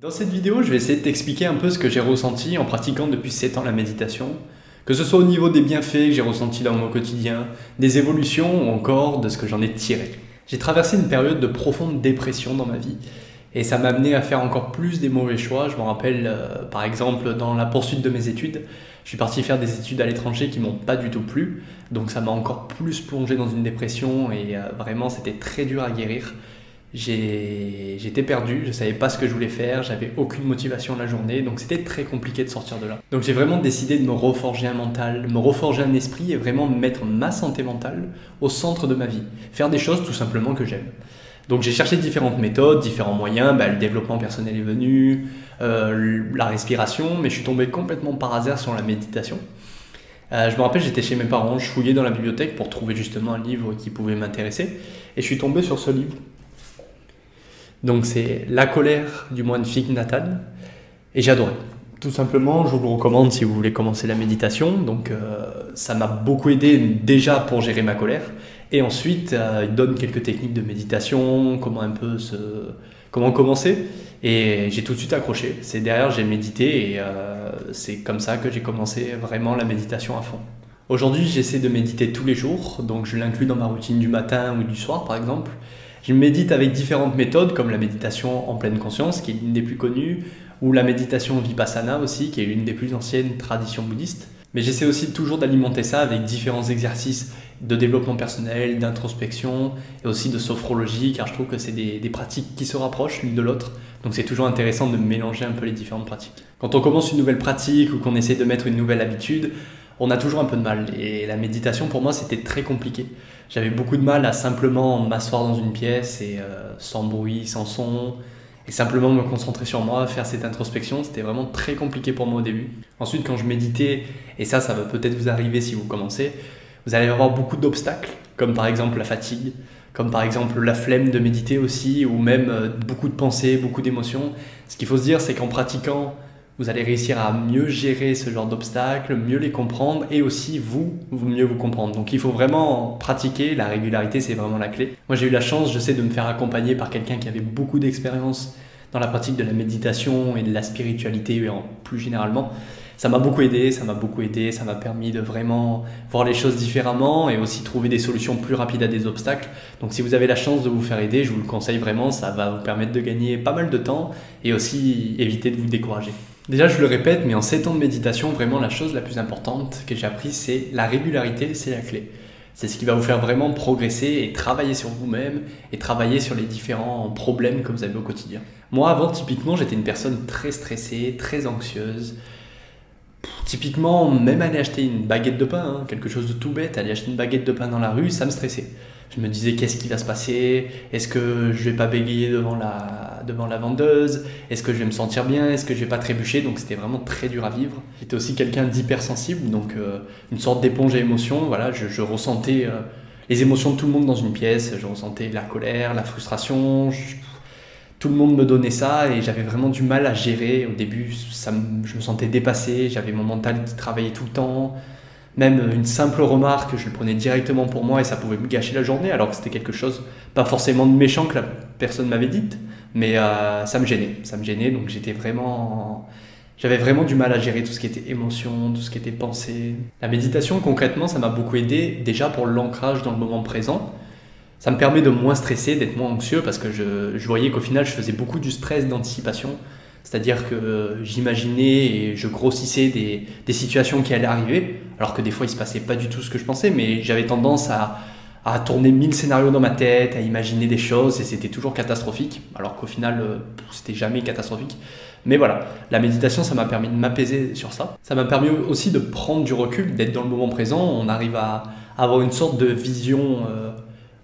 Dans cette vidéo, je vais essayer de un peu ce que j'ai ressenti en pratiquant depuis 7 ans la méditation, que ce soit au niveau des bienfaits que j'ai ressentis dans mon quotidien, des évolutions ou encore de ce que j'en ai tiré. J'ai traversé une période de profonde dépression dans ma vie et ça m'a amené à faire encore plus des mauvais choix. Je me rappelle euh, par exemple dans la poursuite de mes études, je suis parti faire des études à l'étranger qui m'ont pas du tout plu, donc ça m'a encore plus plongé dans une dépression et euh, vraiment c'était très dur à guérir j'étais perdu, je savais pas ce que je voulais faire, j'avais aucune motivation la journée, donc c'était très compliqué de sortir de là. Donc j'ai vraiment décidé de me reforger un mental, me reforger un esprit et vraiment mettre ma santé mentale au centre de ma vie. Faire des choses tout simplement que j'aime. Donc j'ai cherché différentes méthodes, différents moyens, bah, le développement personnel est venu, euh, la respiration, mais je suis tombé complètement par hasard sur la méditation. Euh, je me rappelle, j'étais chez mes parents, je fouillais dans la bibliothèque pour trouver justement un livre qui pouvait m'intéresser, et je suis tombé sur ce livre donc c'est La colère du moine Fig Nathan. Et j'ai adoré. Tout simplement, je vous le recommande si vous voulez commencer la méditation. Donc euh, ça m'a beaucoup aidé déjà pour gérer ma colère. Et ensuite, euh, il donne quelques techniques de méditation, comment un peu se... comment commencer. Et j'ai tout de suite accroché. C'est derrière, j'ai médité et euh, c'est comme ça que j'ai commencé vraiment la méditation à fond. Aujourd'hui, j'essaie de méditer tous les jours, donc je l'inclus dans ma routine du matin ou du soir par exemple. Je médite avec différentes méthodes, comme la méditation en pleine conscience, qui est l'une des plus connues, ou la méditation vipassana aussi, qui est l'une des plus anciennes traditions bouddhistes. Mais j'essaie aussi toujours d'alimenter ça avec différents exercices de développement personnel, d'introspection et aussi de sophrologie, car je trouve que c'est des, pratiques qui se rapprochent l'une de l'autre. Donc c'est toujours intéressant de mélanger un peu les différentes pratiques. Quand on commence une nouvelle pratique ou qu'on essaie de mettre une nouvelle habitude, on a toujours un peu de mal. Et la méditation, pour moi, c'était très compliqué. J'avais beaucoup de mal à simplement m'asseoir dans une pièce et euh, sans bruit, sans son, et simplement me concentrer sur moi, faire cette introspection. C'était vraiment très compliqué pour moi au début. Ensuite, quand je méditais, et ça, ça va peut-être vous arriver si vous commencez, vous allez avoir beaucoup d'obstacles, comme par exemple la fatigue, comme par exemple la flemme de méditer aussi, ou même euh, beaucoup de pensées, beaucoup d'émotions. Ce qu'il faut se dire, c'est qu'en pratiquant vous allez réussir à mieux gérer ce genre d'obstacles, mieux les comprendre et aussi vous, mieux vous comprendre. Donc il faut vraiment pratiquer, la régularité c'est vraiment la clé. Moi j'ai eu la chance, je sais, de me faire accompagner par quelqu'un qui avait beaucoup d'expérience dans la pratique de la méditation et de la spiritualité en plus généralement. Ça m'a beaucoup aidé, ça m'a beaucoup aidé, ça m'a permis de vraiment voir les choses différemment et aussi trouver des solutions plus rapides à des obstacles. Donc si vous avez la chance de vous faire aider, je vous le conseille vraiment, ça va vous permettre de gagner pas mal de temps et aussi éviter de vous décourager. Déjà, je le répète, mais en 7 ans de méditation, vraiment la chose la plus importante que j'ai appris, c'est la régularité, c'est la clé. C'est ce qui va vous faire vraiment progresser et travailler sur vous-même et travailler sur les différents problèmes que vous avez au quotidien. Moi, avant, typiquement, j'étais une personne très stressée, très anxieuse. Typiquement, même aller acheter une baguette de pain, hein, quelque chose de tout bête, aller acheter une baguette de pain dans la rue, ça me stressait je me disais qu'est-ce qui va se passer? Est-ce que je vais pas bégayer devant la, devant la vendeuse? Est-ce que je vais me sentir bien? Est-ce que je vais pas trébucher? Donc c'était vraiment très dur à vivre. J'étais aussi quelqu'un d'hypersensible, donc euh, une sorte d'éponge à émotions. Voilà, je, ressentais euh, les émotions de tout le monde dans une pièce. Je ressentais la colère, la frustration. Tout le monde me donnait ça et j'avais vraiment du mal à gérer. Au début, je me sentais dépassé. J'avais mon mental qui travaillait tout le temps. Même une simple remarque, je le prenais directement pour moi et ça pouvait me gâcher la journée, alors que c'était quelque chose, pas forcément de méchant que la personne m'avait dite, mais euh, ça me gênait. Ça me gênait, donc j'étais vraiment. J'avais vraiment du mal à gérer tout ce qui était émotion, tout ce qui était pensée. La méditation, concrètement, ça m'a beaucoup aidé déjà pour l'ancrage dans le moment présent. Ça me permet de moins stresser, d'être moins anxieux parce que je, je voyais qu'au final, je faisais beaucoup du stress d'anticipation. C'est-à-dire que euh, j'imaginais et je grossissais des, des, situations qui allaient arriver, alors que des fois il se passait pas du tout ce que je pensais, mais j'avais tendance à, à, tourner mille scénarios dans ma tête, à imaginer des choses et c'était toujours catastrophique, alors qu'au final euh, c'était jamais catastrophique. Mais voilà, la méditation ça m'a permis de m'apaiser sur ça. Ça m'a permis aussi de prendre du recul, d'être dans le moment présent. On arrive à avoir une sorte de vision. Euh,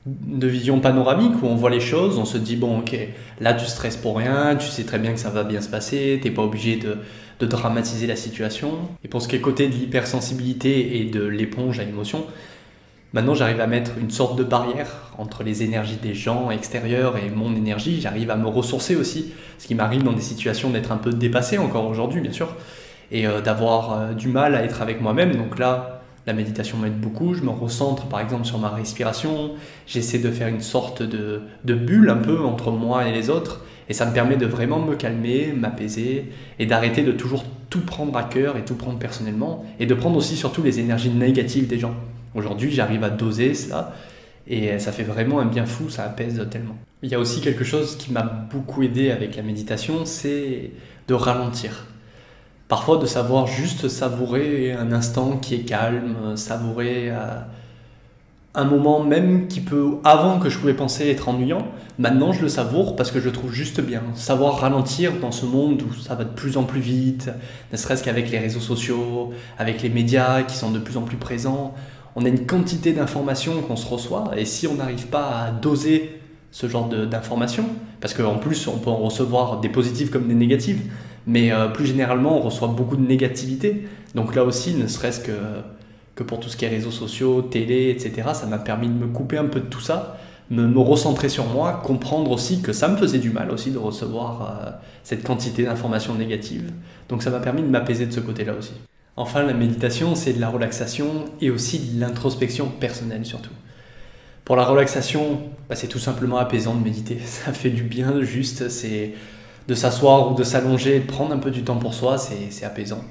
de vision panoramique où on voit les choses, on se dit bon ok, là tu stresses pour rien, tu sais très bien que ça va bien se passer, t'es pas obligé de, dramatiser la situation. Et pour ce qui est côté de l'hypersensibilité et de l'éponge à émotion, maintenant j'arrive à mettre une sorte de barrière entre les énergies des gens extérieurs et mon énergie, j'arrive à me ressourcer aussi, ce qui m'arrive dans des situations d'être un peu dépassé encore aujourd'hui bien sûr, et euh, d'avoir euh, du mal à être avec moi-même, donc là la méditation m'aide beaucoup, je me recentre par exemple sur ma respiration, j'essaie de faire une sorte de, bulle un peu entre moi et les autres, Et ça me permet de vraiment me calmer, m'apaiser et d'arrêter de toujours tout prendre à cœur et tout prendre personnellement et de prendre aussi surtout les énergies négatives des gens. Aujourd'hui, j'arrive à doser cela et ça fait vraiment un bien fou, ça apaise tellement. Il y a aussi quelque chose qui m'a beaucoup aidé avec la méditation, c'est de ralentir. Parfois de savoir juste savourer un instant qui est calme, savourer euh, un moment même qui peut, avant que je pouvais penser être ennuyant, maintenant je le savoure parce que je le trouve juste bien. Savoir ralentir dans ce monde où ça va de plus en plus vite, ne serait-ce qu'avec les réseaux sociaux, avec les médias qui sont de plus en plus présents, on a une quantité d'informations qu'on se reçoit, et si on n'arrive pas à doser ce genre d'informations, parce qu'en plus on peut en recevoir des positives comme des négatives, mais euh, plus généralement on reçoit beaucoup de négativité, donc là aussi, ne serait-ce que, que pour tout ce qui est réseaux sociaux, télé, etc., ça m'a permis de me couper un peu de tout ça, me, me, recentrer sur moi, comprendre aussi que ça me faisait du mal aussi de recevoir euh, cette quantité d'informations négatives, donc ça m'a permis de m'apaiser de ce côté-là aussi. Enfin, la méditation, c'est de la relaxation et aussi de l'introspection personnelle surtout. Pour la relaxation, bah, c'est tout simplement apaisant de méditer. Ça fait du bien, juste, c'est de s'asseoir ou de s'allonger, prendre un peu du temps pour soi, c'est apaisant.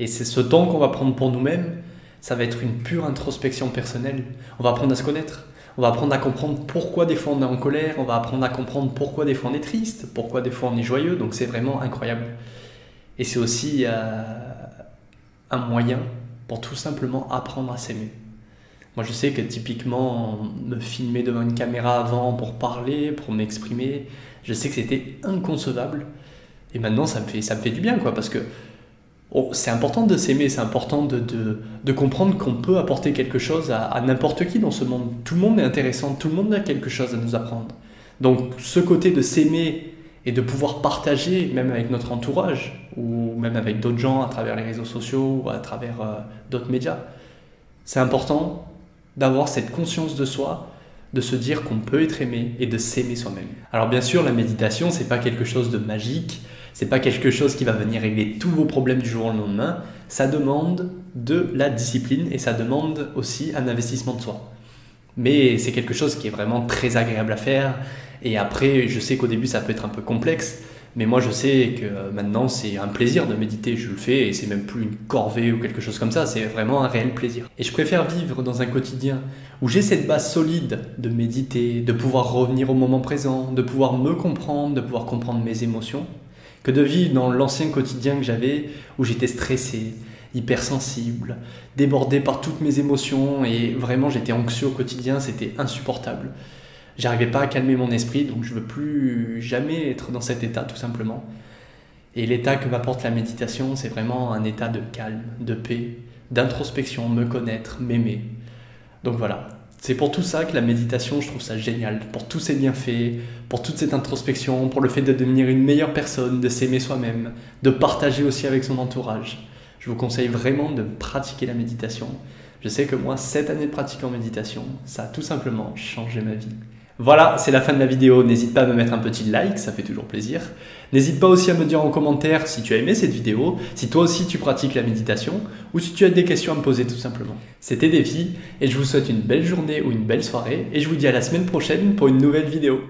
Et c'est ce temps qu'on va prendre pour nous-mêmes, ça va être une pure introspection personnelle. On va apprendre à se connaître, on va apprendre à comprendre pourquoi des fois on est en colère, on va apprendre à comprendre pourquoi des fois on est triste, pourquoi des fois on est joyeux, donc c'est vraiment incroyable. Et c'est aussi euh, un moyen pour tout simplement apprendre à s'aimer. Moi, je sais que typiquement, me filmer devant une caméra avant pour parler, pour m'exprimer, je sais que c'était inconcevable. Et maintenant, ça me fait, ça me fait du bien, quoi, parce que oh, c'est important de s'aimer, c'est important de, de, comprendre qu'on peut apporter quelque chose à, à n'importe qui dans ce monde. Tout le monde est intéressant, tout le monde a quelque chose à nous apprendre. Donc, ce côté de s'aimer et de pouvoir partager, même avec notre entourage, ou même avec d'autres gens à travers les réseaux sociaux ou à travers euh, d'autres médias. C'est important d'avoir cette conscience de soi, de se dire qu'on peut être aimé et de s'aimer soi-même. Alors bien sûr, la méditation, c'est pas quelque chose de magique, c'est pas quelque chose qui va venir régler tous vos problèmes du jour au lendemain. Ça demande de la discipline et ça demande aussi un investissement de soi. Mais c'est quelque chose qui est vraiment très agréable à faire, et après, je sais qu'au début, ça peut être un peu complexe, mais moi, je sais que maintenant, c'est un plaisir de méditer. Je le fais et c'est même plus une corvée ou quelque chose comme ça. C'est vraiment un réel plaisir. Et je préfère vivre dans un quotidien où j'ai cette base solide de méditer, de pouvoir revenir au moment présent, de pouvoir me comprendre, de pouvoir comprendre mes émotions, que de vivre dans l'ancien quotidien que j'avais où j'étais stressé, hypersensible, débordé par toutes mes émotions et vraiment j'étais anxieux au quotidien, c'était insupportable j'arrivais pas à calmer mon esprit, donc je veux plus jamais être dans cet état tout simplement. Et l'état que m'apporte la méditation, c'est vraiment un état de calme, de paix, d'introspection, me connaître, m'aimer. Donc voilà, c'est pour tout ça que la méditation, je trouve ça génial, pour tous ces bienfaits, pour toute cette introspection, pour le fait de devenir une meilleure personne, de s'aimer soi-même, de partager aussi avec son entourage. Je vous conseille vraiment de pratiquer la méditation. Je sais que moi, cette année de pratique en méditation, ça a tout simplement changé ma vie. Voilà, c'est la fin de la vidéo. N'hésite pas à me mettre un petit like, ça fait toujours plaisir. N'hésite pas aussi à me dire en commentaire si tu as aimé cette vidéo, si toi aussi tu pratiques la méditation, ou si tu as des questions à me poser tout simplement. C'était Défi, et je vous souhaite une belle journée ou une belle soirée, et je vous dis à la semaine prochaine pour une nouvelle vidéo.